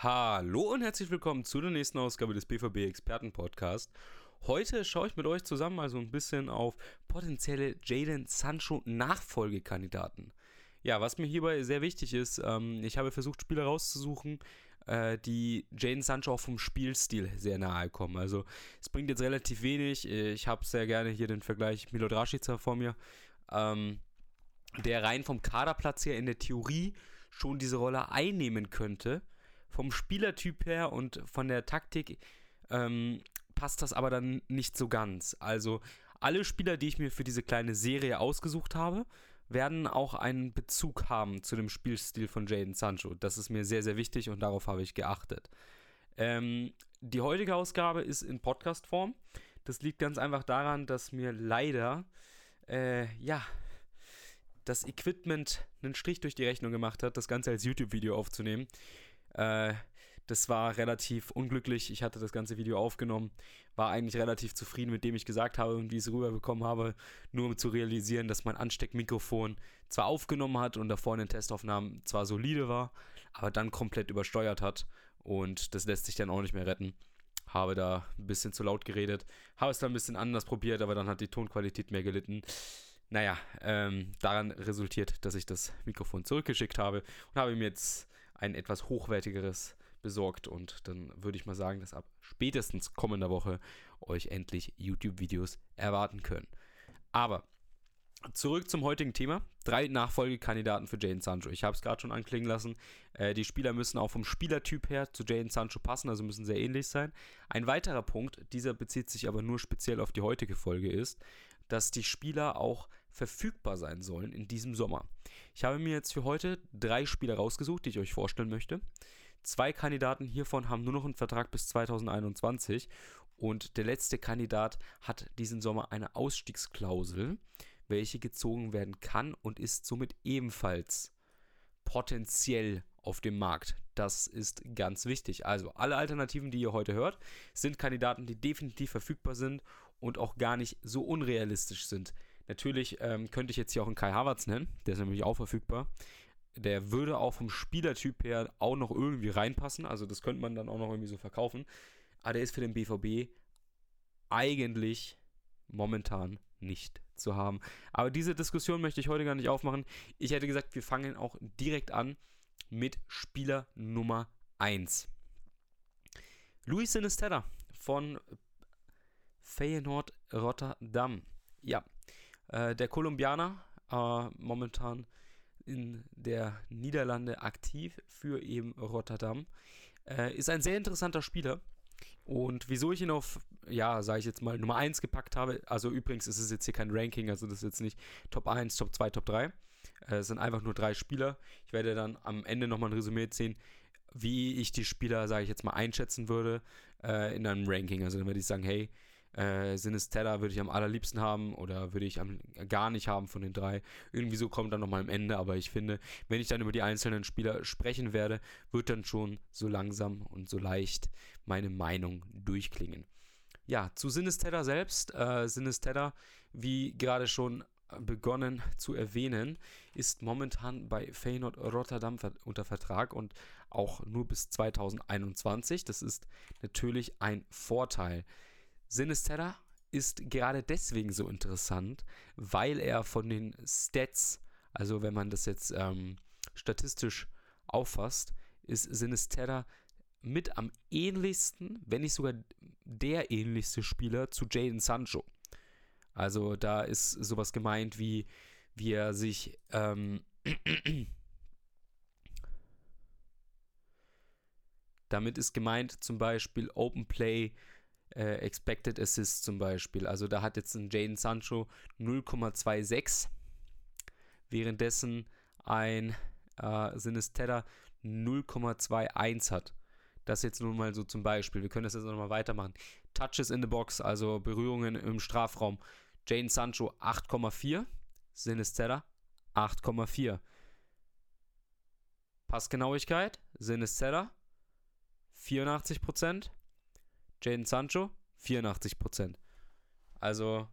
Hallo und herzlich willkommen zu der nächsten Ausgabe des BVB Experten Podcast. Heute schaue ich mit euch zusammen mal so ein bisschen auf potenzielle Jaden Sancho Nachfolgekandidaten. Ja, was mir hierbei sehr wichtig ist, ähm, ich habe versucht, Spieler rauszusuchen, äh, die Jaden Sancho auch vom Spielstil sehr nahe kommen. Also es bringt jetzt relativ wenig. Ich habe sehr gerne hier den Vergleich Milot Rashica vor mir, ähm, der rein vom Kaderplatz her in der Theorie schon diese Rolle einnehmen könnte vom Spielertyp her und von der Taktik ähm, passt das aber dann nicht so ganz. Also alle Spieler, die ich mir für diese kleine Serie ausgesucht habe, werden auch einen Bezug haben zu dem Spielstil von Jaden Sancho. Das ist mir sehr, sehr wichtig und darauf habe ich geachtet. Ähm, die heutige Ausgabe ist in Podcast-Form. Das liegt ganz einfach daran, dass mir leider, äh, ja, das Equipment einen Strich durch die Rechnung gemacht hat, das Ganze als YouTube-Video aufzunehmen. Äh, das war relativ unglücklich. Ich hatte das ganze Video aufgenommen, war eigentlich relativ zufrieden mit dem ich gesagt habe und wie ich es rüberbekommen habe, nur um zu realisieren, dass mein Ansteckmikrofon zwar aufgenommen hat und davor in den Testaufnahmen zwar solide war, aber dann komplett übersteuert hat und das lässt sich dann auch nicht mehr retten. Habe da ein bisschen zu laut geredet, habe es dann ein bisschen anders probiert, aber dann hat die Tonqualität mehr gelitten. Naja, ähm, daran resultiert, dass ich das Mikrofon zurückgeschickt habe und habe mir jetzt ein etwas hochwertigeres besorgt und dann würde ich mal sagen, dass ab spätestens kommender Woche euch endlich YouTube-Videos erwarten können. Aber Zurück zum heutigen Thema. Drei Nachfolgekandidaten für Jane Sancho. Ich habe es gerade schon anklingen lassen. Äh, die Spieler müssen auch vom Spielertyp her zu Jane Sancho passen, also müssen sehr ähnlich sein. Ein weiterer Punkt, dieser bezieht sich aber nur speziell auf die heutige Folge, ist, dass die Spieler auch verfügbar sein sollen in diesem Sommer. Ich habe mir jetzt für heute drei Spieler rausgesucht, die ich euch vorstellen möchte. Zwei Kandidaten hiervon haben nur noch einen Vertrag bis 2021 und der letzte Kandidat hat diesen Sommer eine Ausstiegsklausel, welche gezogen werden kann und ist somit ebenfalls potenziell auf dem Markt. Das ist ganz wichtig. Also alle Alternativen, die ihr heute hört, sind Kandidaten, die definitiv verfügbar sind und auch gar nicht so unrealistisch sind. Natürlich ähm, könnte ich jetzt hier auch einen Kai Havertz nennen, der ist nämlich auch verfügbar. Der würde auch vom Spielertyp her auch noch irgendwie reinpassen, also das könnte man dann auch noch irgendwie so verkaufen. Aber der ist für den BVB eigentlich momentan nicht zu haben. Aber diese Diskussion möchte ich heute gar nicht aufmachen. Ich hätte gesagt, wir fangen auch direkt an mit Spieler Nummer 1. Luis Sinisterra von Feyenoord Rotterdam. Ja, äh, der Kolumbianer, äh, momentan in der Niederlande aktiv für eben Rotterdam, äh, ist ein sehr interessanter Spieler. Und wieso ich ihn auf, ja, sage ich jetzt mal, Nummer 1 gepackt habe, also übrigens ist es jetzt hier kein Ranking, also das ist jetzt nicht Top 1, Top 2, Top 3. Äh, es sind einfach nur drei Spieler. Ich werde dann am Ende nochmal ein Resümee ziehen, wie ich die Spieler, sage ich jetzt mal, einschätzen würde äh, in einem Ranking. Also dann würde ich sagen, hey, äh, Sinistella würde ich am allerliebsten haben oder würde ich am, gar nicht haben von den drei. Irgendwie so kommt dann nochmal am Ende, aber ich finde, wenn ich dann über die einzelnen Spieler sprechen werde, wird dann schon so langsam und so leicht meine Meinung durchklingen. Ja, zu Sinistella selbst. Äh, Sinistella, wie gerade schon begonnen zu erwähnen, ist momentan bei Feyenoord Rotterdam unter Vertrag und auch nur bis 2021. Das ist natürlich ein Vorteil. Sinisterra ist gerade deswegen so interessant, weil er von den Stats, also wenn man das jetzt ähm, statistisch auffasst, ist Sinisterra mit am ähnlichsten, wenn nicht sogar der ähnlichste Spieler zu Jaden Sancho. Also da ist sowas gemeint wie, wie er sich ähm, damit ist gemeint zum Beispiel Open Play äh, Expected Assists zum Beispiel. Also da hat jetzt ein Jaden Sancho 0,26, währenddessen ein äh, Sinistera 0,21 hat. Das jetzt nun mal so zum Beispiel. Wir können das jetzt nochmal weitermachen. Touches in the Box, also Berührungen im Strafraum. Jane Sancho 8,4. Sinistera 8,4. Passgenauigkeit. Sinistera 84%. Jaden Sancho 84%. Also,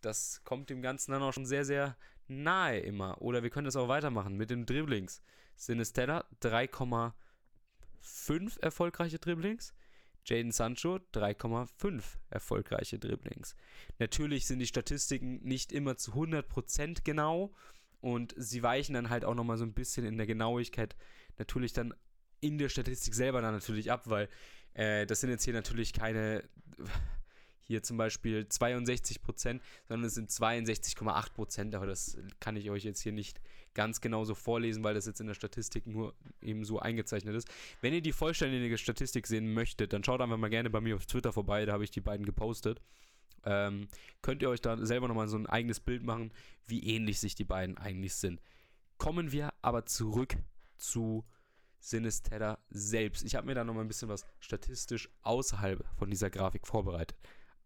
das kommt dem Ganzen dann auch schon sehr, sehr nahe immer. Oder wir können das auch weitermachen mit den Dribblings. Sinistella 3,5 4,5 erfolgreiche Dribblings. Jaden Sancho 3,5 erfolgreiche Dribblings. Natürlich sind die Statistiken nicht immer zu 100% genau und sie weichen dann halt auch nochmal so ein bisschen in der Genauigkeit natürlich dann in der Statistik selber dann natürlich ab, weil äh, das sind jetzt hier natürlich keine hier zum Beispiel 62 Prozent, sondern es sind 62,8 Prozent. Aber das kann ich euch jetzt hier nicht ganz genau so vorlesen, weil das jetzt in der Statistik nur eben so eingezeichnet ist. Wenn ihr die vollständige Statistik sehen möchtet, dann schaut einfach mal gerne bei mir auf Twitter vorbei, da habe ich die beiden gepostet. Ähm, könnt ihr euch da selber nochmal so ein eigenes Bild machen, wie ähnlich sich die beiden eigentlich sind. Kommen wir aber zurück zu Sinisterra selbst. Ich habe mir da nochmal ein bisschen was statistisch außerhalb von dieser Grafik vorbereitet.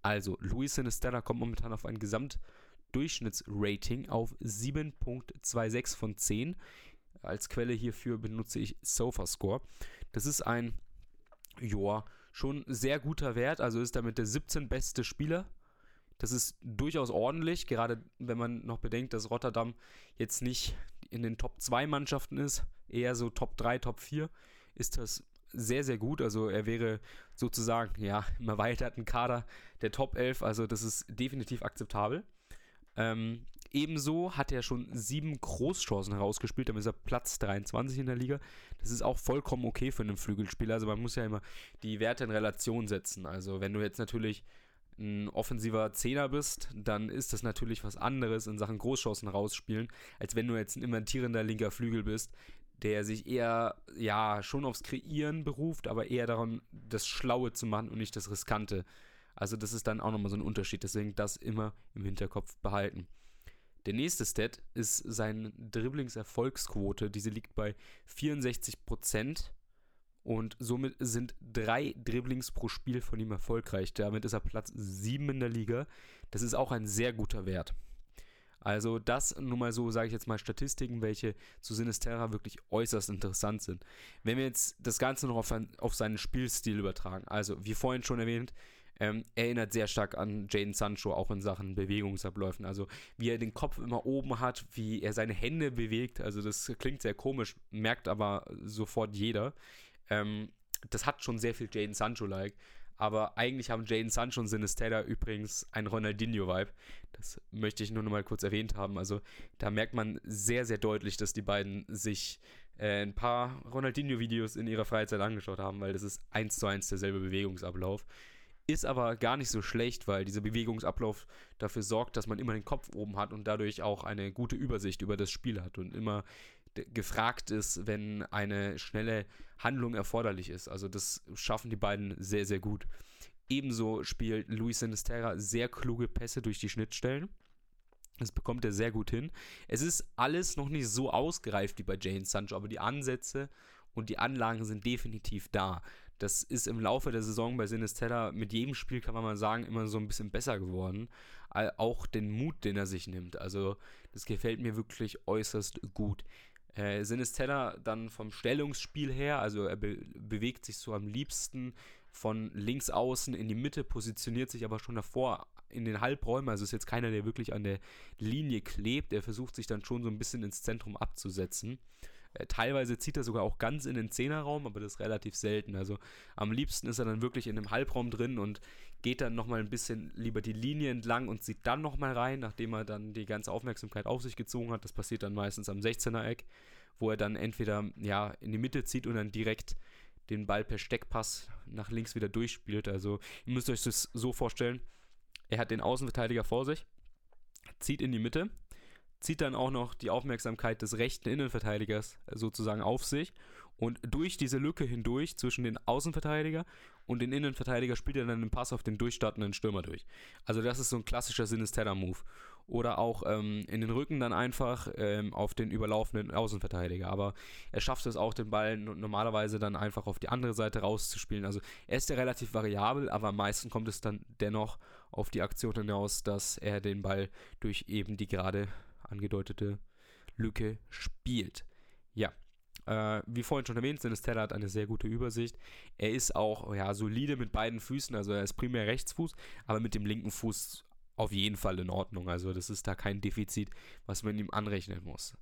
Also, Luis Sinisterra kommt momentan auf ein Gesamtdurchschnittsrating auf 7.26 von 10. Als Quelle hierfür benutze ich SofaScore. Das ist ein, ja, schon sehr guter Wert. Also ist damit der 17 beste Spieler. Das ist durchaus ordentlich, gerade wenn man noch bedenkt, dass Rotterdam jetzt nicht in den Top 2 Mannschaften ist, eher so Top 3, Top 4, ist das sehr, sehr gut. Also er wäre sozusagen, ja, im erweiterten Kader der Top 11. Also das ist definitiv akzeptabel. Ähm, ebenso hat er schon sieben Großchancen herausgespielt, damit ist er Platz 23 in der Liga. Das ist auch vollkommen okay für einen Flügelspieler. Also man muss ja immer die Werte in Relation setzen. Also wenn du jetzt natürlich ein offensiver Zehner bist, dann ist das natürlich was anderes in Sachen Großchancen rausspielen, als wenn du jetzt ein immentierender linker Flügel bist, der sich eher, ja, schon aufs Kreieren beruft, aber eher daran, das Schlaue zu machen und nicht das Riskante. Also das ist dann auch nochmal so ein Unterschied, deswegen das immer im Hinterkopf behalten. Der nächste Stat ist seine Dribblingserfolgsquote. Diese liegt bei 64% und somit sind drei Dribblings pro Spiel von ihm erfolgreich. Damit ist er Platz 7 in der Liga. Das ist auch ein sehr guter Wert. Also das nun mal so, sage ich jetzt mal, Statistiken, welche zu Sinisterra wirklich äußerst interessant sind. Wenn wir jetzt das Ganze noch auf, ein, auf seinen Spielstil übertragen, also wie vorhin schon erwähnt, ähm, erinnert sehr stark an Jaden Sancho, auch in Sachen Bewegungsabläufen. Also wie er den Kopf immer oben hat, wie er seine Hände bewegt. Also das klingt sehr komisch, merkt aber sofort jeder. Ähm, das hat schon sehr viel Jaden Sancho-like. Aber eigentlich haben Jaden Sancho und Sinisterra übrigens ein Ronaldinho-Vibe. Das möchte ich nur noch mal kurz erwähnt haben. Also da merkt man sehr, sehr deutlich, dass die beiden sich äh, ein paar Ronaldinho-Videos in ihrer Freizeit angeschaut haben, weil das ist eins zu eins derselbe Bewegungsablauf. Ist aber gar nicht so schlecht, weil dieser Bewegungsablauf dafür sorgt, dass man immer den Kopf oben hat und dadurch auch eine gute Übersicht über das Spiel hat und immer gefragt ist, wenn eine schnelle Handlung erforderlich ist. Also das schaffen die beiden sehr, sehr gut. Ebenso spielt Luis Sinisterra sehr kluge Pässe durch die Schnittstellen. Das bekommt er sehr gut hin. Es ist alles noch nicht so ausgereift wie bei Jane Sancho, aber die Ansätze und die Anlagen sind definitiv da. Das ist im Laufe der Saison bei Sinisterra mit jedem Spiel, kann man mal sagen, immer so ein bisschen besser geworden. Auch den Mut, den er sich nimmt. Also, das gefällt mir wirklich äußerst gut. Äh, Sinistella dann vom Stellungsspiel her, also er be bewegt sich so am liebsten von links außen in die Mitte, positioniert sich aber schon davor in den Halbräumen, also ist jetzt keiner, der wirklich an der Linie klebt, er versucht sich dann schon so ein bisschen ins Zentrum abzusetzen. Äh, teilweise zieht er sogar auch ganz in den Zehnerraum, aber das ist relativ selten. Also am liebsten ist er dann wirklich in dem Halbraum drin und geht dann nochmal ein bisschen lieber die Linie entlang und sieht dann nochmal rein, nachdem er dann die ganze Aufmerksamkeit auf sich gezogen hat. Das passiert dann meistens am 16er Eck, wo er dann entweder ja, in die Mitte zieht und dann direkt den Ball per Steckpass nach links wieder durchspielt. Also ihr müsst euch das so vorstellen, er hat den Außenverteidiger vor sich, zieht in die Mitte, zieht dann auch noch die Aufmerksamkeit des rechten Innenverteidigers sozusagen auf sich und durch diese Lücke hindurch zwischen den Außenverteidiger und den Innenverteidiger spielt er dann den Pass auf den durchstartenden Stürmer durch. Also das ist so ein klassischer Sinisterra-Move. Oder auch ähm, in den Rücken dann einfach ähm, auf den überlaufenden Außenverteidiger. Aber er schafft es auch, den Ball normalerweise dann einfach auf die andere Seite rauszuspielen. Also er ist ja relativ variabel, aber am meisten kommt es dann dennoch auf die Aktion hinaus, dass er den Ball durch eben die gerade angedeutete Lücke spielt. Ja, äh, wie vorhin schon erwähnt, Sinistella hat eine sehr gute Übersicht. Er ist auch ja, solide mit beiden Füßen, also er ist primär Rechtsfuß, aber mit dem linken Fuß auf jeden Fall in Ordnung. Also das ist da kein Defizit, was man ihm anrechnen muss.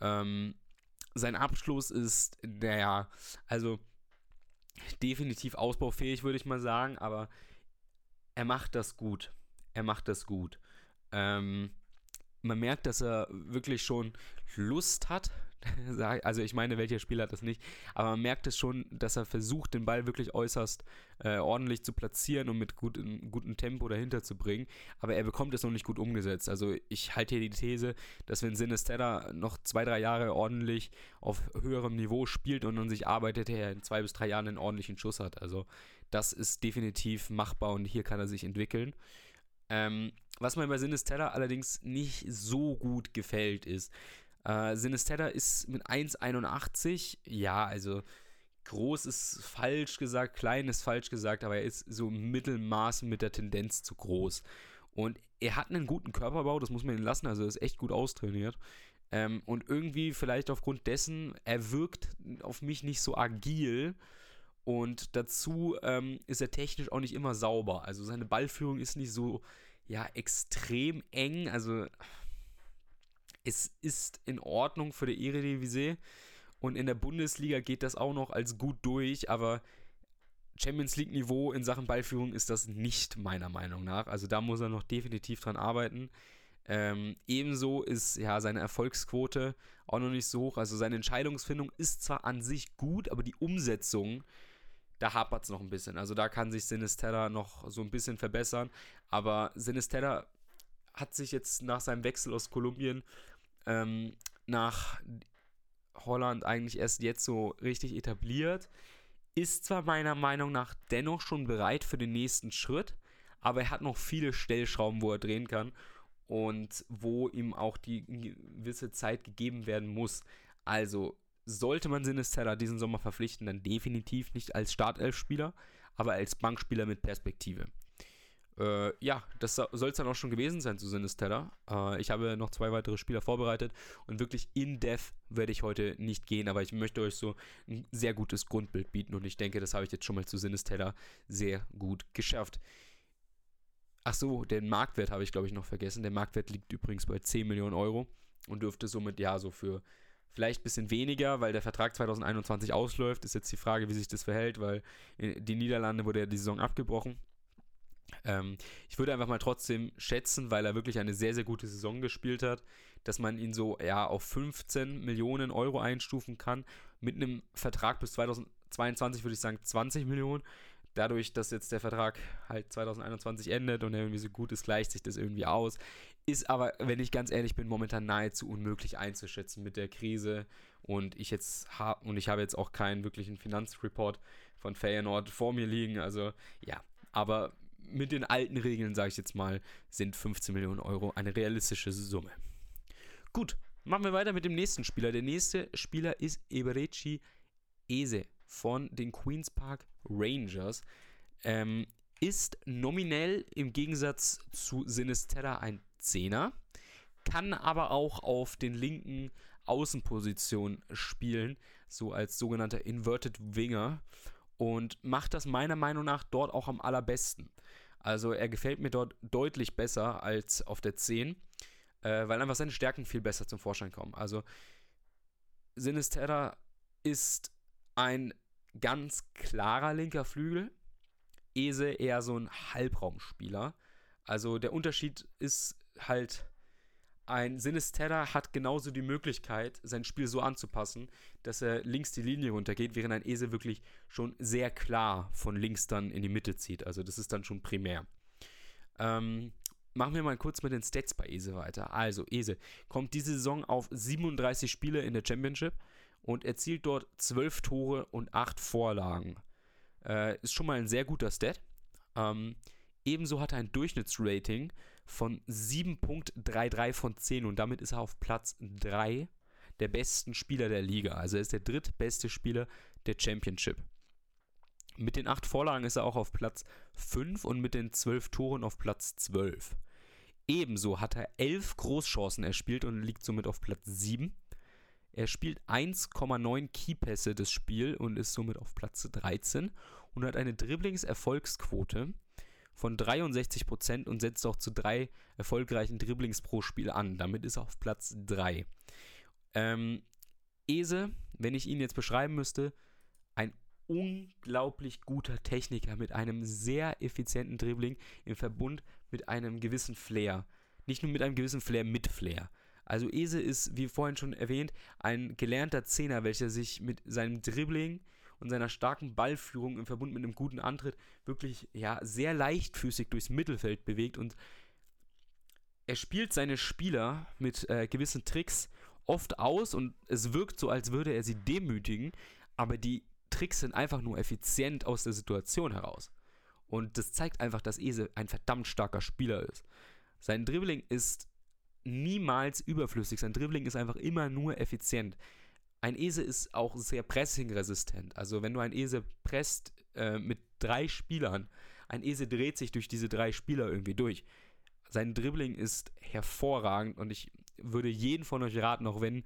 Ähm, sein Abschluss ist, naja, also definitiv ausbaufähig, würde ich mal sagen, aber er macht das gut. Er macht das gut. Ähm, man merkt, dass er wirklich schon Lust hat. Also ich meine, welcher Spieler hat das nicht, aber man merkt es schon, dass er versucht, den Ball wirklich äußerst äh, ordentlich zu platzieren und mit gut, gutem Tempo dahinter zu bringen. Aber er bekommt es noch nicht gut umgesetzt. Also ich halte hier die These, dass wenn Sinistera noch zwei, drei Jahre ordentlich auf höherem Niveau spielt und an sich arbeitet, er in zwei bis drei Jahren einen ordentlichen Schuss hat. Also das ist definitiv machbar und hier kann er sich entwickeln. Ähm, was mir bei Sinistera allerdings nicht so gut gefällt, ist, äh, Sinistera ist mit 1,81, ja, also groß ist falsch gesagt, klein ist falsch gesagt, aber er ist so Mittelmaß mit der Tendenz zu groß. Und er hat einen guten Körperbau, das muss man ihn lassen, also er ist echt gut austrainiert. Ähm, und irgendwie vielleicht aufgrund dessen, er wirkt auf mich nicht so agil. Und dazu ähm, ist er technisch auch nicht immer sauber. Also seine Ballführung ist nicht so, ja, extrem eng. Also es ist in Ordnung für die Eredivisie. Und in der Bundesliga geht das auch noch als gut durch, aber Champions League Niveau in Sachen Ballführung ist das nicht meiner Meinung nach. Also da muss er noch definitiv dran arbeiten. Ähm, ebenso ist ja seine Erfolgsquote auch noch nicht so hoch. Also seine Entscheidungsfindung ist zwar an sich gut, aber die Umsetzung, da hapert es noch ein bisschen. Also da kann sich Sinisterra noch so ein bisschen verbessern. Aber Sinisterra hat sich jetzt nach seinem Wechsel aus Kolumbien ähm, nach Holland eigentlich erst jetzt so richtig etabliert. Ist zwar meiner Meinung nach dennoch schon bereit für den nächsten Schritt, aber er hat noch viele Stellschrauben, wo er drehen kann und wo ihm auch die gewisse Zeit gegeben werden muss. Also sollte man Sinistella diesen Sommer verpflichten, dann definitiv nicht als Startelfspieler, aber als Bankspieler mit Perspektive. Äh, ja, das soll es dann auch schon gewesen sein zu Sinistella. Äh, ich habe noch zwei weitere Spieler vorbereitet und wirklich in Depth werde ich heute nicht gehen, aber ich möchte euch so ein sehr gutes Grundbild bieten und ich denke, das habe ich jetzt schon mal zu Sinistella sehr gut geschafft. Ach so, den Marktwert habe ich glaube ich noch vergessen. Der Marktwert liegt übrigens bei 10 Millionen Euro und dürfte somit ja so für vielleicht ein bisschen weniger, weil der Vertrag 2021 ausläuft. Ist jetzt die Frage, wie sich das verhält, weil in die Niederlande wurde ja die Saison abgebrochen. Ähm, ich würde einfach mal trotzdem schätzen, weil er wirklich eine sehr, sehr gute Saison gespielt hat, dass man ihn so ja auf 15 Millionen Euro einstufen kann. Mit einem Vertrag bis 2022 würde ich sagen 20 Millionen. Dadurch, dass jetzt der Vertrag halt 2021 endet und er irgendwie so gut ist, gleicht sich das irgendwie aus. Ist aber, wenn ich ganz ehrlich bin, momentan nahezu unmöglich einzuschätzen mit der Krise. Und ich jetzt habe und ich habe jetzt auch keinen wirklichen Finanzreport von Feyenoord vor mir liegen. Also ja, aber mit den alten Regeln, sage ich jetzt mal, sind 15 Millionen Euro eine realistische Summe. Gut, machen wir weiter mit dem nächsten Spieler. Der nächste Spieler ist Eberechi Ese von den Queens Park Rangers. Ähm, ist nominell im Gegensatz zu Sinisterra ein Zehner, kann aber auch auf den linken Außenpositionen spielen, so als sogenannter Inverted Winger und macht das meiner Meinung nach dort auch am allerbesten. Also er gefällt mir dort deutlich besser als auf der 10, äh, weil einfach seine Stärken viel besser zum Vorschein kommen. Also Sinisterra ist ein ganz klarer linker Flügel, Ese eher so ein Halbraumspieler. Also der Unterschied ist halt ein Sinisterra hat genauso die Möglichkeit, sein Spiel so anzupassen, dass er links die Linie runtergeht, während ein Esel wirklich schon sehr klar von links dann in die Mitte zieht. Also das ist dann schon primär. Ähm, machen wir mal kurz mit den Stats bei Ese weiter. Also Ese kommt diese Saison auf 37 Spiele in der Championship und erzielt dort 12 Tore und 8 Vorlagen. Äh, ist schon mal ein sehr guter Stat. Ähm, ebenso hat er ein Durchschnittsrating von 7.33 von 10 und damit ist er auf Platz 3 der besten Spieler der Liga. Also er ist der drittbeste Spieler der Championship. Mit den 8 Vorlagen ist er auch auf Platz 5 und mit den 12 Toren auf Platz 12. Ebenso hat er 11 Großchancen erspielt und liegt somit auf Platz 7. Er spielt 1,9 Keypässe das Spiel und ist somit auf Platz 13 und hat eine Dribblings-Erfolgsquote von 63% und setzt auch zu drei erfolgreichen Dribblings pro Spiel an. Damit ist er auf Platz 3. Ähm, Ese, wenn ich ihn jetzt beschreiben müsste, ein unglaublich guter Techniker mit einem sehr effizienten Dribbling im Verbund mit einem gewissen Flair. Nicht nur mit einem gewissen Flair, mit Flair. Also Ese ist, wie vorhin schon erwähnt, ein gelernter Zehner, welcher sich mit seinem Dribbling und seiner starken Ballführung im Verbund mit einem guten Antritt wirklich ja, sehr leichtfüßig durchs Mittelfeld bewegt und er spielt seine Spieler mit äh, gewissen Tricks oft aus und es wirkt so, als würde er sie demütigen, aber die Tricks sind einfach nur effizient aus der Situation heraus. Und das zeigt einfach, dass Ese ein verdammt starker Spieler ist. Sein Dribbling ist niemals überflüssig. Sein Dribbling ist einfach immer nur effizient. Ein Ese ist auch sehr pressingresistent. Also wenn du ein Ese presst äh, mit drei Spielern, ein Ese dreht sich durch diese drei Spieler irgendwie durch. Sein Dribbling ist hervorragend und ich würde jeden von euch raten, auch wenn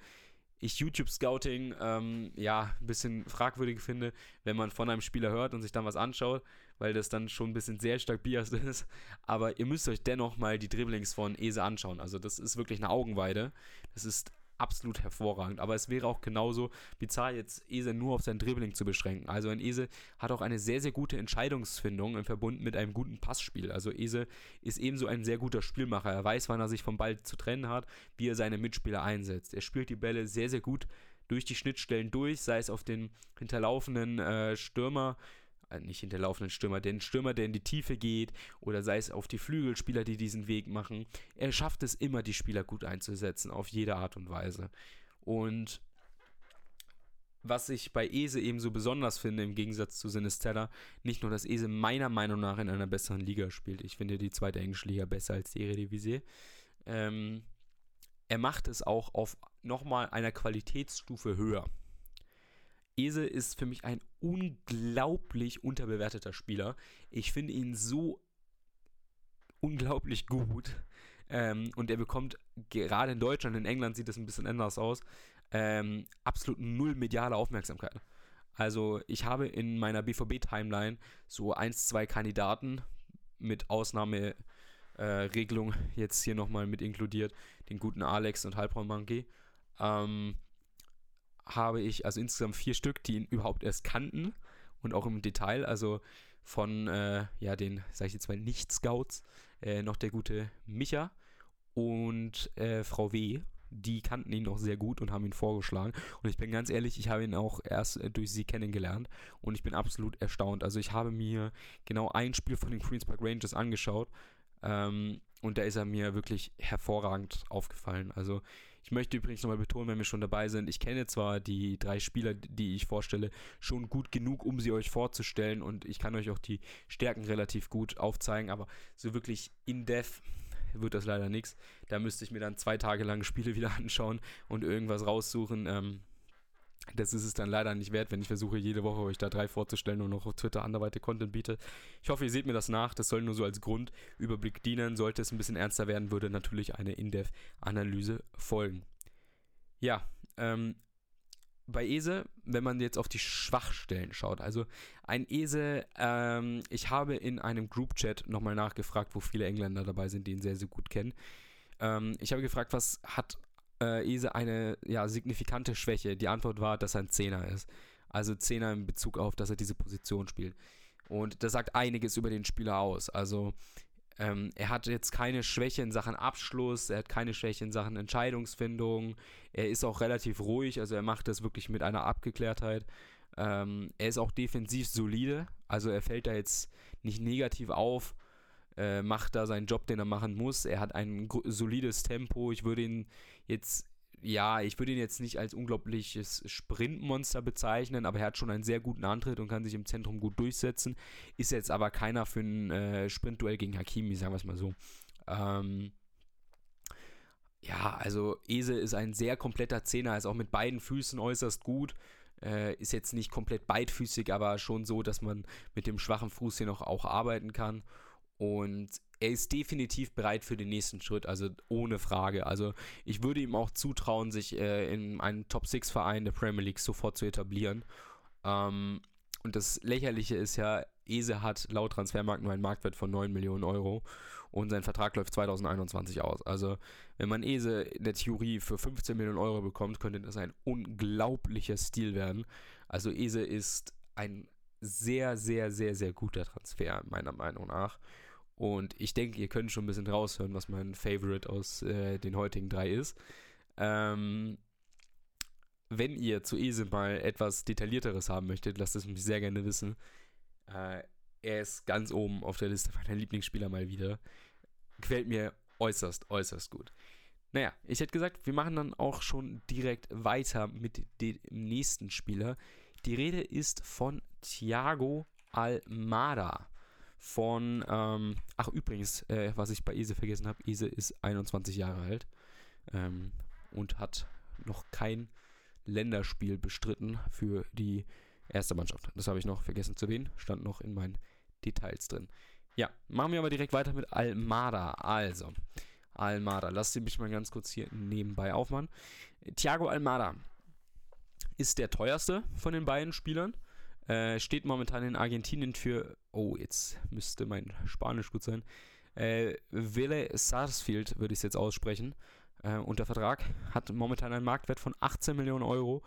ich YouTube-Scouting ähm, ja ein bisschen fragwürdig finde, wenn man von einem Spieler hört und sich dann was anschaut, weil das dann schon ein bisschen sehr stark biased ist. Aber ihr müsst euch dennoch mal die Dribblings von Ese anschauen. Also das ist wirklich eine Augenweide. Das ist absolut hervorragend. Aber es wäre auch genauso bizarr, jetzt Ese nur auf sein Dribbling zu beschränken. Also ein Ese hat auch eine sehr, sehr gute Entscheidungsfindung im Verbund mit einem guten Passspiel. Also Ese ist ebenso ein sehr guter Spielmacher. Er weiß, wann er sich vom Ball zu trennen hat, wie er seine Mitspieler einsetzt. Er spielt die Bälle sehr, sehr gut durch die Schnittstellen durch, sei es auf den hinterlaufenden äh, Stürmer äh, nicht hinterlaufenden Stürmer, den Stürmer, der in die Tiefe geht, oder sei es auf die Flügelspieler, die diesen Weg machen. Er schafft es immer, die Spieler gut einzusetzen, auf jede Art und Weise. Und was ich bei Ese eben so besonders finde, im Gegensatz zu Sinistella, nicht nur, dass Ese meiner Meinung nach in einer besseren Liga spielt. Ich finde die zweite englische Liga besser als die Eredivisie. Ähm, er macht es auch auf nochmal einer Qualitätsstufe höher. Ese ist für mich ein unglaublich unterbewerteter Spieler. Ich finde ihn so unglaublich gut. Ähm, und er bekommt gerade in Deutschland, in England sieht das ein bisschen anders aus, ähm, absolut null mediale Aufmerksamkeit. Also ich habe in meiner BVB-Timeline so ein, zwei Kandidaten mit Ausnahmeregelung äh, jetzt hier nochmal mit inkludiert, den guten Alex und Halbraum Monkey. Ähm, habe ich also insgesamt vier Stück, die ihn überhaupt erst kannten und auch im Detail. Also von äh, ja, den, sag ich jetzt mal, Nicht-Scouts, äh, noch der gute Micha und äh, Frau W. Die kannten ihn noch sehr gut und haben ihn vorgeschlagen. Und ich bin ganz ehrlich, ich habe ihn auch erst äh, durch sie kennengelernt und ich bin absolut erstaunt. Also ich habe mir genau ein Spiel von den Queens Park Rangers angeschaut ähm, und da ist er mir wirklich hervorragend aufgefallen. Also ich möchte übrigens nochmal betonen, wenn wir schon dabei sind, ich kenne zwar die drei Spieler, die ich vorstelle, schon gut genug, um sie euch vorzustellen und ich kann euch auch die Stärken relativ gut aufzeigen, aber so wirklich in-depth wird das leider nichts. Da müsste ich mir dann zwei Tage lang Spiele wieder anschauen und irgendwas raussuchen. Ähm, das ist es dann leider nicht wert, wenn ich versuche, jede Woche euch da drei vorzustellen und noch auf Twitter anderweitig Content biete. Ich hoffe, ihr seht mir das nach. Das soll nur so als Grundüberblick dienen. Sollte es ein bisschen ernster werden, würde natürlich eine In-Depth-Analyse folgen. Ja, ähm, bei Ese, wenn man jetzt auf die Schwachstellen schaut, also ein Ese, ähm, ich habe in einem Group-Chat nochmal nachgefragt, wo viele Engländer dabei sind, die ihn sehr, sehr gut kennen. Ähm, ich habe gefragt, was hat äh, Ese eine ja, signifikante Schwäche? Die Antwort war, dass er ein Zehner ist. Also Zehner in Bezug auf, dass er diese Position spielt. Und das sagt einiges über den Spieler aus. Also ähm, er hat jetzt keine Schwäche in Sachen Abschluss, er hat keine Schwäche in Sachen Entscheidungsfindung. Er ist auch relativ ruhig, also er macht das wirklich mit einer Abgeklärtheit. Ähm, er ist auch defensiv solide, also er fällt da jetzt nicht negativ auf äh, macht da seinen Job, den er machen muss. Er hat ein solides Tempo. Ich würde ihn jetzt, ja, ich würde ihn jetzt nicht als unglaubliches Sprintmonster bezeichnen, aber er hat schon einen sehr guten Antritt und kann sich im Zentrum gut durchsetzen. Ist jetzt aber keiner für ein äh, Sprintduell gegen Hakimi, sagen wir es mal so. Ähm, ja, also Ese ist ein sehr kompletter Zehner, ist auch mit beiden Füßen äußerst gut. Äh, ist jetzt nicht komplett beidfüßig, aber schon so, dass man mit dem schwachen Fuß hier noch auch arbeiten kann. Und er ist definitiv bereit für den nächsten Schritt, also ohne Frage. Also ich würde ihm auch zutrauen, sich äh, in einen Top-6-Verein der Premier League sofort zu etablieren. Ähm, und das Lächerliche ist ja, Ese hat laut Transfermarkt nur einen Marktwert von 9 Millionen Euro und sein Vertrag läuft 2021 aus. Also wenn man Ese in der Theorie für 15 Millionen Euro bekommt, könnte das ein unglaublicher Stil werden. Also Ese ist ein sehr, sehr, sehr, sehr guter Transfer, meiner Meinung nach. Und ich denke, ihr könnt schon ein bisschen raushören, was mein Favorite aus äh, den heutigen drei ist. Ähm, wenn ihr zu Ese mal etwas Detaillierteres haben möchtet, lasst es mich sehr gerne wissen. Äh, er ist ganz oben auf der Liste meiner Lieblingsspieler mal wieder. Gefällt mir äußerst, äußerst gut. Naja, ich hätte gesagt, wir machen dann auch schon direkt weiter mit dem nächsten Spieler. Die Rede ist von Thiago Almada. Von, ähm, ach übrigens, äh, was ich bei Ese vergessen habe, Ese ist 21 Jahre alt ähm, und hat noch kein Länderspiel bestritten für die erste Mannschaft. Das habe ich noch vergessen zu erwähnen, stand noch in meinen Details drin. Ja, machen wir aber direkt weiter mit Almada. Also, Almada, lasst mich mal ganz kurz hier nebenbei aufmachen. Thiago Almada ist der teuerste von den beiden Spielern. Äh, steht momentan in Argentinien für, oh, jetzt müsste mein Spanisch gut sein. Äh, Ville Sarsfield würde ich es jetzt aussprechen. Äh, unter Vertrag hat momentan einen Marktwert von 18 Millionen Euro.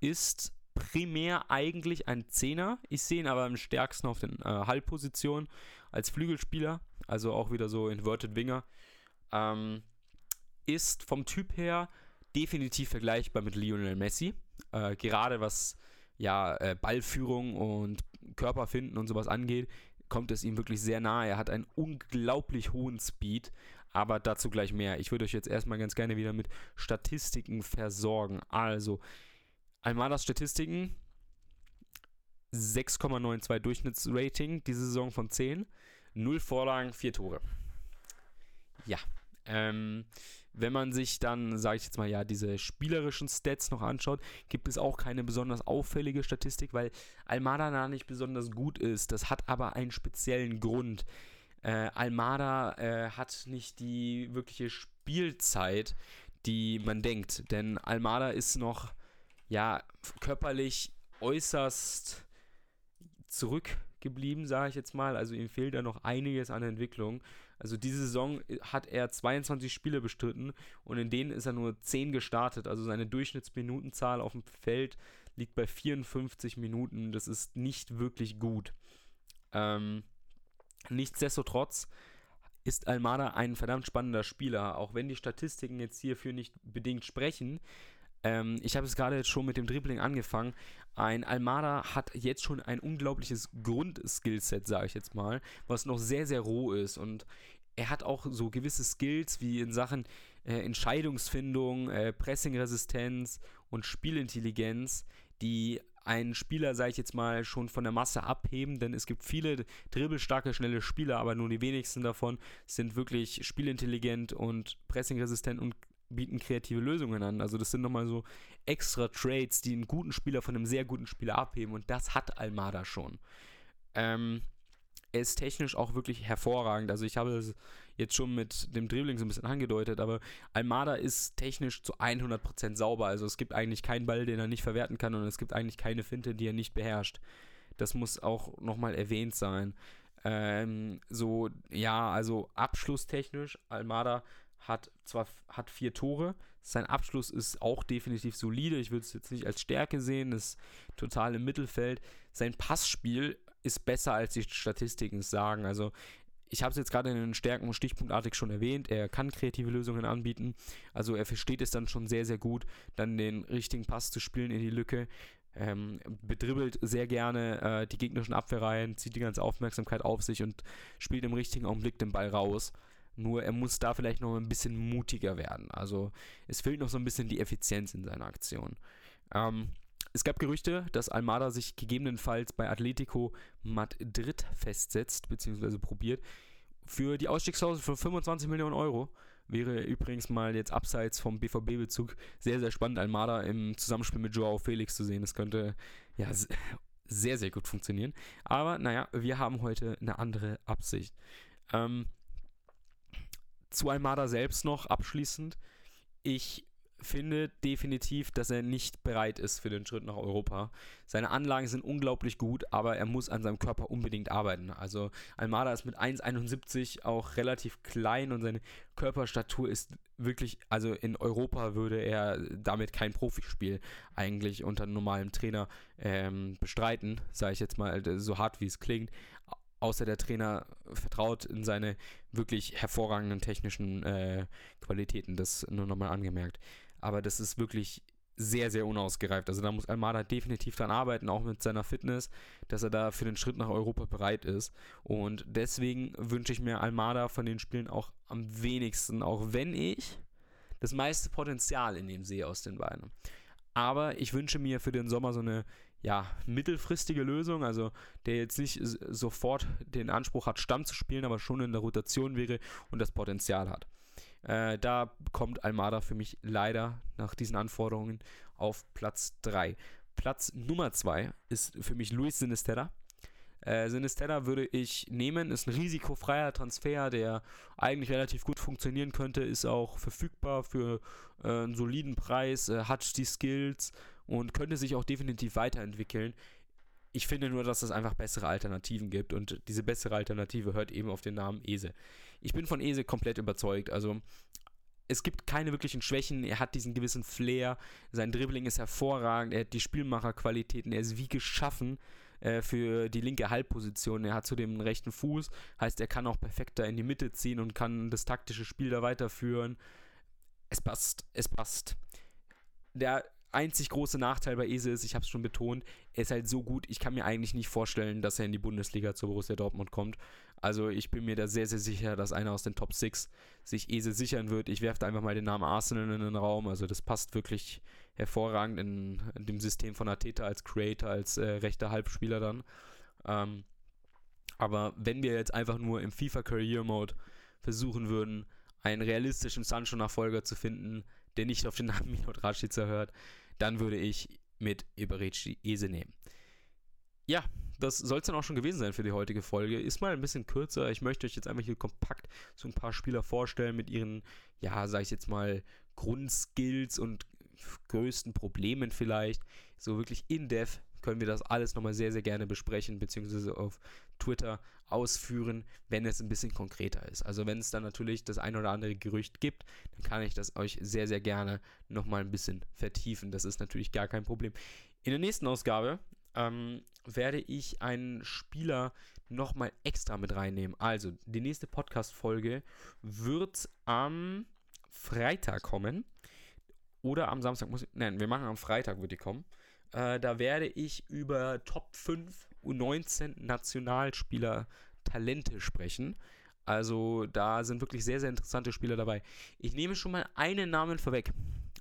Ist primär eigentlich ein Zehner. Ich sehe ihn aber am stärksten auf den äh, Halbpositionen als Flügelspieler, also auch wieder so Inverted Winger. Ähm, ist vom Typ her definitiv vergleichbar mit Lionel Messi. Äh, gerade was ja, äh, Ballführung und Körperfinden und sowas angeht, kommt es ihm wirklich sehr nahe. Er hat einen unglaublich hohen Speed, aber dazu gleich mehr. Ich würde euch jetzt erstmal ganz gerne wieder mit Statistiken versorgen. Also, Almadas Statistiken: 6,92 Durchschnittsrating, diese Saison von 10, 0 Vorlagen, 4 Tore. Ja, ähm, wenn man sich dann, sage ich jetzt mal, ja, diese spielerischen Stats noch anschaut, gibt es auch keine besonders auffällige Statistik, weil Almada da nicht besonders gut ist. Das hat aber einen speziellen Grund. Äh, Almada äh, hat nicht die wirkliche Spielzeit, die man denkt. Denn Almada ist noch, ja, körperlich äußerst zurückgeblieben, sage ich jetzt mal. Also ihm fehlt da noch einiges an Entwicklung. Also diese Saison äh, hat er 22 Spiele bestritten und in denen ist er nur 10 gestartet. Also seine Durchschnittsminutenzahl auf dem Feld liegt bei 54 Minuten. Das ist nicht wirklich gut. Ähm, nichtsdestotrotz ist Almada ein verdammt spannender Spieler, auch wenn die Statistiken jetzt hierfür nicht bedingt sprechen. Ähm, ich habe es gerade schon mit dem Dribbling angefangen. Ein Almada hat jetzt schon ein unglaubliches Grundskillset, sage ich jetzt mal, was noch sehr, sehr roh ist. Und er hat auch so gewisse Skills wie in Sachen äh, Entscheidungsfindung, äh, Pressingresistenz und Spielintelligenz, die einen Spieler, sage ich jetzt mal, schon von der Masse abheben, denn es gibt viele dribbelstarke, schnelle Spieler, aber nur die wenigsten davon sind wirklich spielintelligent und pressingresistent und bieten kreative Lösungen an. Also das sind nochmal so extra Trades, die einen guten Spieler von einem sehr guten Spieler abheben und das hat Almada schon. Ähm, er ist technisch auch wirklich hervorragend. Also ich habe es jetzt schon mit dem Dribbling so ein bisschen angedeutet, aber Almada ist technisch zu 100% sauber. Also es gibt eigentlich keinen Ball, den er nicht verwerten kann und es gibt eigentlich keine Finte, die er nicht beherrscht. Das muss auch nochmal erwähnt sein. Ähm, so, ja, also abschlusstechnisch, Almada hat zwar hat vier Tore, sein Abschluss ist auch definitiv solide. Ich würde es jetzt nicht als Stärke sehen, ist total im Mittelfeld. Sein Passspiel ist besser, als die Statistiken sagen. Also ich habe es jetzt gerade in den Stärken und stichpunktartig schon erwähnt. Er kann kreative Lösungen anbieten. Also er versteht es dann schon sehr, sehr gut, dann den richtigen Pass zu spielen in die Lücke. Ähm, bedribbelt sehr gerne äh, die gegnerischen Abwehrreihen, zieht die ganze Aufmerksamkeit auf sich und spielt im richtigen Augenblick den Ball raus. Nur er muss da vielleicht noch ein bisschen mutiger werden. Also es fehlt noch so ein bisschen die Effizienz in seiner Aktion. Ähm, es gab Gerüchte, dass Almada sich gegebenenfalls bei Atletico Madrid festsetzt, beziehungsweise probiert. Für die Ausstiegsklausel von 25 Millionen Euro wäre übrigens mal jetzt abseits vom BVB-Bezug sehr, sehr spannend, Almada im Zusammenspiel mit Joao Felix zu sehen. Das könnte ja sehr, sehr gut funktionieren. Aber naja, wir haben heute eine andere Absicht. Ähm, zu Almada selbst noch abschließend. Ich finde definitiv, dass er nicht bereit ist für den Schritt nach Europa. Seine Anlagen sind unglaublich gut, aber er muss an seinem Körper unbedingt arbeiten. Also Almada ist mit 1,71 auch relativ klein und seine Körperstatur ist wirklich, also in Europa würde er damit kein Profispiel eigentlich unter einem normalen Trainer ähm, bestreiten, sage ich jetzt mal, so hart wie es klingt außer der Trainer vertraut in seine wirklich hervorragenden technischen äh, Qualitäten. Das nur nochmal angemerkt aber das ist wirklich sehr, sehr unausgereift. Also da muss Almada definitiv dran arbeiten, auch mit seiner Fitness, dass er da für den Schritt nach Europa bereit ist. Und deswegen wünsche ich mir Almada von den Spielen auch am wenigsten, auch wenn ich das meiste Potenzial in dem sehe aus den beiden. Aber ich wünsche mir für den Sommer so eine ja, mittelfristige Lösung, also der jetzt nicht sofort den Anspruch hat, Stamm zu spielen, aber schon in der Rotation wäre und das Potenzial hat. Äh, da kommt Almada für mich leider nach diesen Anforderungen auf Platz 3. Platz Nummer 2 ist für mich Luis Sinisterra. Äh, Sinisterra würde ich nehmen, ist ein risikofreier Transfer, der eigentlich relativ gut funktionieren könnte, ist auch verfügbar für äh, einen soliden Preis, äh, hat die Skills und könnte sich auch definitiv weiterentwickeln. Ich finde nur, dass es einfach bessere Alternativen gibt und diese bessere Alternative hört eben auf den Namen Ese. Ich bin von Ese komplett überzeugt. Also es gibt keine wirklichen Schwächen. Er hat diesen gewissen Flair. Sein Dribbling ist hervorragend. Er hat die Spielmacherqualitäten. Er ist wie geschaffen äh, für die linke Halbposition. Er hat zudem einen rechten Fuß. Heißt, er kann auch perfekter in die Mitte ziehen und kann das taktische Spiel da weiterführen. Es passt. Es passt. Der einzig große Nachteil bei Ese ist, ich habe es schon betont, er ist halt so gut, ich kann mir eigentlich nicht vorstellen, dass er in die Bundesliga zu Borussia Dortmund kommt. Also ich bin mir da sehr, sehr sicher, dass einer aus den Top 6 sich Ese sichern wird. Ich werfe einfach mal den Namen Arsenal in den Raum. Also das passt wirklich hervorragend in, in dem System von Ateta als Creator, als äh, rechter Halbspieler dann. Ähm, aber wenn wir jetzt einfach nur im FIFA Career Mode versuchen würden, einen realistischen Sancho-Nachfolger zu finden, der nicht auf den Namen Minot Rashica hört, dann würde ich mit Iberici Ese nehmen. Ja, das soll es dann auch schon gewesen sein für die heutige Folge. Ist mal ein bisschen kürzer. Ich möchte euch jetzt einfach hier kompakt so ein paar Spieler vorstellen mit ihren, ja, sag ich jetzt mal, Grundskills und größten Problemen vielleicht. So wirklich in-depth können wir das alles nochmal sehr, sehr gerne besprechen, beziehungsweise auf Twitter ausführen, wenn es ein bisschen konkreter ist. Also wenn es dann natürlich das ein oder andere Gerücht gibt, dann kann ich das euch sehr, sehr gerne nochmal ein bisschen vertiefen. Das ist natürlich gar kein Problem. In der nächsten Ausgabe ähm, werde ich einen Spieler nochmal extra mit reinnehmen. Also, die nächste Podcast-Folge wird am Freitag kommen. Oder am Samstag muss ich. Nein, wir machen am Freitag, wird die kommen. Äh, da werde ich über Top 5 U19 Nationalspieler Talente sprechen. Also da sind wirklich sehr, sehr interessante Spieler dabei. Ich nehme schon mal einen Namen vorweg,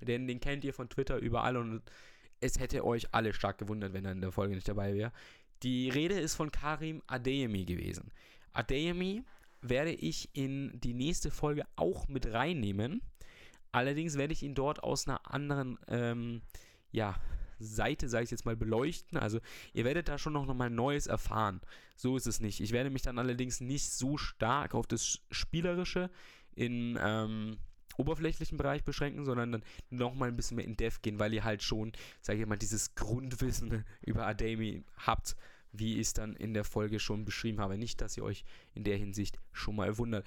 denn den kennt ihr von Twitter überall und es hätte euch alle stark gewundert, wenn er in der Folge nicht dabei wäre. Die Rede ist von Karim Adeyemi gewesen. Adeyemi werde ich in die nächste Folge auch mit reinnehmen. Allerdings werde ich ihn dort aus einer anderen ähm, ja, Seite, sage ich jetzt mal, beleuchten. Also ihr werdet da schon noch, mal Neues erfahren. So ist es nicht. Ich werde mich dann allerdings nicht so stark auf das Spielerische in ähm, oberflächlichen Bereich beschränken, sondern dann nochmal ein bisschen mehr in Depth gehen, weil ihr halt schon, sage ich mal, dieses Grundwissen über Ademi habt, wie ich es dann in der Folge schon beschrieben habe. Nicht, dass ihr euch in der Hinsicht schon mal wundert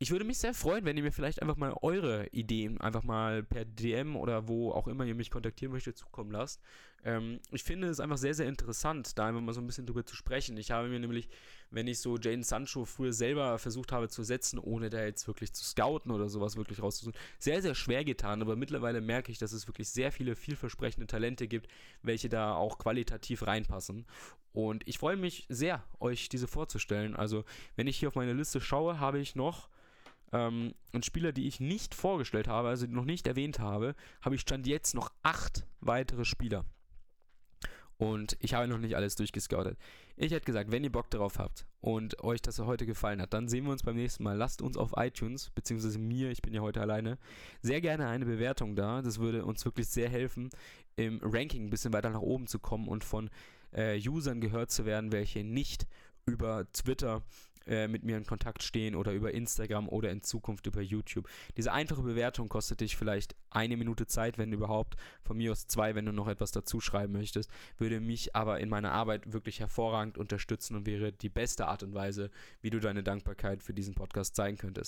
ich würde mich sehr freuen, wenn ihr mir vielleicht einfach mal eure Ideen einfach mal per DM oder wo auch immer ihr mich kontaktieren möchtet zukommen lasst. Ähm, ich finde es einfach sehr, sehr interessant, da einfach mal so ein bisschen drüber zu sprechen. Ich habe mir nämlich, wenn ich so Jane Sancho früher selber versucht habe zu setzen, ohne da jetzt wirklich zu scouten oder sowas wirklich rauszusuchen, sehr, sehr schwer getan. Aber mittlerweile merke ich, dass es wirklich sehr viele vielversprechende Talente gibt, welche da auch qualitativ reinpassen. Und ich freue mich sehr, euch diese vorzustellen. Also, wenn ich hier auf meine Liste schaue, habe ich noch ähm, und Spieler, die ich nicht vorgestellt habe, also noch nicht erwähnt habe, habe ich stand jetzt noch acht weitere Spieler. Und ich habe noch nicht alles durchgescoutet. Ich hätte gesagt, wenn ihr Bock darauf habt und euch das heute gefallen hat, dann sehen wir uns beim nächsten Mal. Lasst uns auf iTunes, beziehungsweise mir, ich bin ja heute alleine, sehr gerne eine Bewertung da. Das würde uns wirklich sehr helfen, im Ranking ein bisschen weiter nach oben zu kommen und von äh, Usern gehört zu werden, welche nicht über Twitter äh, mit mir in Kontakt stehen oder über Instagram oder in Zukunft über YouTube. Diese einfache Bewertung kostet dich vielleicht eine Minute Zeit, wenn überhaupt, von mir aus zwei, wenn du noch etwas dazu schreiben möchtest, würde mich aber in meiner Arbeit wirklich hervorragend unterstützen und wäre die beste Art und Weise, wie du deine Dankbarkeit für diesen Podcast zeigen könntest.